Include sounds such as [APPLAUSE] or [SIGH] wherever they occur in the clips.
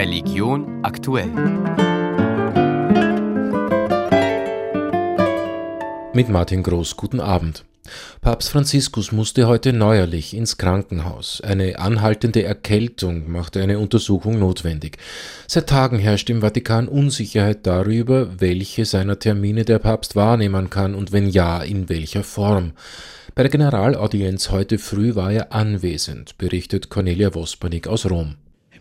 Religion aktuell. Mit Martin Groß, guten Abend. Papst Franziskus musste heute neuerlich ins Krankenhaus. Eine anhaltende Erkältung machte eine Untersuchung notwendig. Seit Tagen herrscht im Vatikan Unsicherheit darüber, welche seiner Termine der Papst wahrnehmen kann und wenn ja, in welcher Form. Bei der Generalaudienz heute früh war er anwesend, berichtet Cornelia Wospanik aus Rom.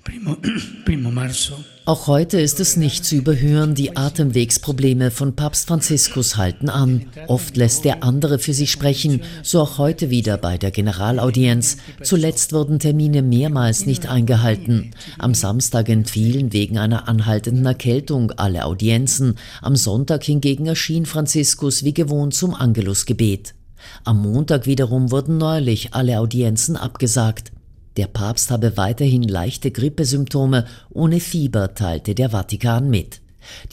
[CLEARS THROAT] Auch heute ist es nicht zu überhören, die Atemwegsprobleme von Papst Franziskus halten an. Oft lässt der andere für sich sprechen, so auch heute wieder bei der Generalaudienz. Zuletzt wurden Termine mehrmals nicht eingehalten. Am Samstag entfielen wegen einer anhaltenden Erkältung alle Audienzen. Am Sonntag hingegen erschien Franziskus wie gewohnt zum Angelusgebet. Am Montag wiederum wurden neulich alle Audienzen abgesagt. Der Papst habe weiterhin leichte Grippesymptome, ohne Fieber teilte der Vatikan mit.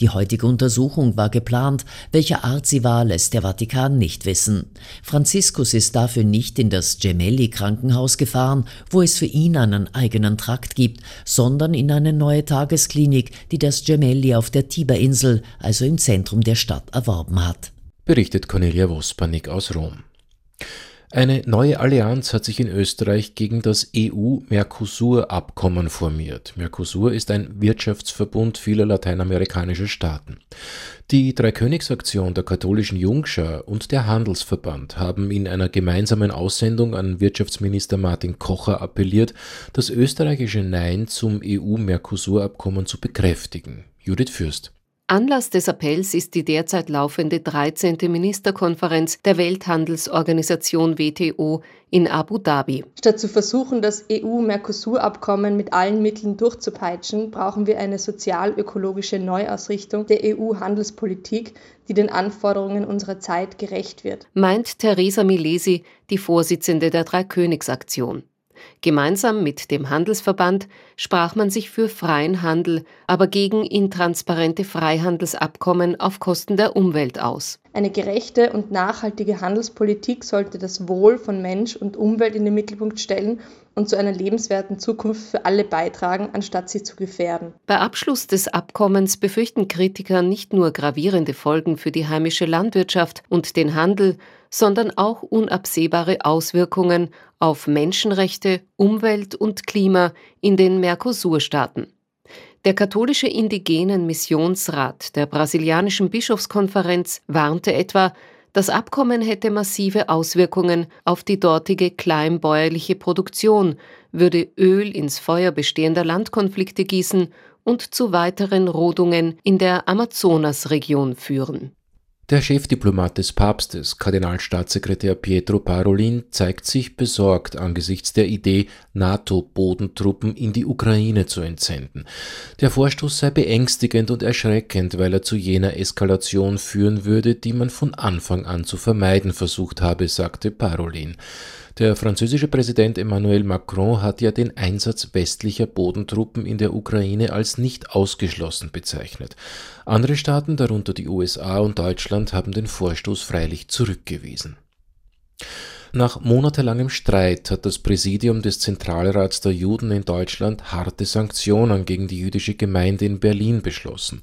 Die heutige Untersuchung war geplant, welcher Art sie war, lässt der Vatikan nicht wissen. Franziskus ist dafür nicht in das Gemelli Krankenhaus gefahren, wo es für ihn einen eigenen Trakt gibt, sondern in eine neue Tagesklinik, die das Gemelli auf der Tiberinsel, also im Zentrum der Stadt, erworben hat. Berichtet Cornelia Wospanik aus Rom. Eine neue Allianz hat sich in Österreich gegen das EU-Mercosur-Abkommen formiert. Mercosur ist ein Wirtschaftsverbund vieler lateinamerikanischer Staaten. Die Dreikönigsaktion der katholischen Jungschar und der Handelsverband haben in einer gemeinsamen Aussendung an Wirtschaftsminister Martin Kocher appelliert, das österreichische Nein zum EU-Mercosur-Abkommen zu bekräftigen. Judith Fürst. Anlass des Appells ist die derzeit laufende 13. Ministerkonferenz der Welthandelsorganisation WTO in Abu Dhabi. Statt zu versuchen, das EU-Mercosur-Abkommen mit allen Mitteln durchzupeitschen, brauchen wir eine sozial-ökologische Neuausrichtung der EU-Handelspolitik, die den Anforderungen unserer Zeit gerecht wird. Meint Theresa Milesi, die Vorsitzende der Dreikönigsaktion. Gemeinsam mit dem Handelsverband sprach man sich für freien Handel, aber gegen intransparente Freihandelsabkommen auf Kosten der Umwelt aus. Eine gerechte und nachhaltige Handelspolitik sollte das Wohl von Mensch und Umwelt in den Mittelpunkt stellen und zu einer lebenswerten Zukunft für alle beitragen, anstatt sie zu gefährden. Bei Abschluss des Abkommens befürchten Kritiker nicht nur gravierende Folgen für die heimische Landwirtschaft und den Handel, sondern auch unabsehbare Auswirkungen auf Menschenrechte, Umwelt und Klima in den Mercosur-Staaten. Der katholische Indigenen Missionsrat der brasilianischen Bischofskonferenz warnte etwa, das Abkommen hätte massive Auswirkungen auf die dortige kleinbäuerliche Produktion, würde Öl ins Feuer bestehender Landkonflikte gießen und zu weiteren Rodungen in der Amazonasregion führen. Der Chefdiplomat des Papstes, Kardinalstaatssekretär Pietro Parolin, zeigt sich besorgt angesichts der Idee, NATO-Bodentruppen in die Ukraine zu entsenden. Der Vorstoß sei beängstigend und erschreckend, weil er zu jener Eskalation führen würde, die man von Anfang an zu vermeiden versucht habe, sagte Parolin. Der französische Präsident Emmanuel Macron hat ja den Einsatz westlicher Bodentruppen in der Ukraine als nicht ausgeschlossen bezeichnet. Andere Staaten, darunter die USA und Deutschland, haben den Vorstoß freilich zurückgewiesen. Nach monatelangem Streit hat das Präsidium des Zentralrats der Juden in Deutschland harte Sanktionen gegen die jüdische Gemeinde in Berlin beschlossen.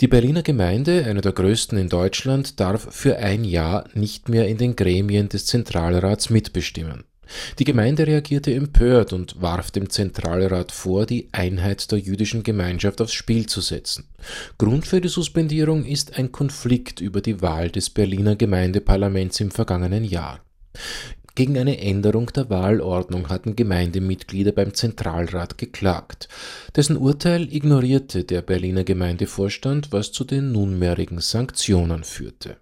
Die Berliner Gemeinde, eine der größten in Deutschland, darf für ein Jahr nicht mehr in den Gremien des Zentralrats mitbestimmen. Die Gemeinde reagierte empört und warf dem Zentralrat vor, die Einheit der jüdischen Gemeinschaft aufs Spiel zu setzen. Grund für die Suspendierung ist ein Konflikt über die Wahl des Berliner Gemeindeparlaments im vergangenen Jahr. Gegen eine Änderung der Wahlordnung hatten Gemeindemitglieder beim Zentralrat geklagt. Dessen Urteil ignorierte der Berliner Gemeindevorstand, was zu den nunmehrigen Sanktionen führte.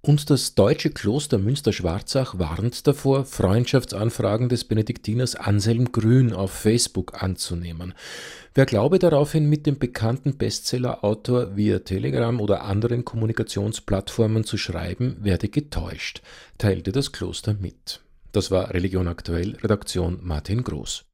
Und das deutsche Kloster Münster-Schwarzach warnt davor, Freundschaftsanfragen des Benediktiners Anselm Grün auf Facebook anzunehmen. Wer glaube daraufhin mit dem bekannten Bestsellerautor via Telegram oder anderen Kommunikationsplattformen zu schreiben, werde getäuscht, teilte das Kloster mit. Das war Religion aktuell, Redaktion Martin Groß.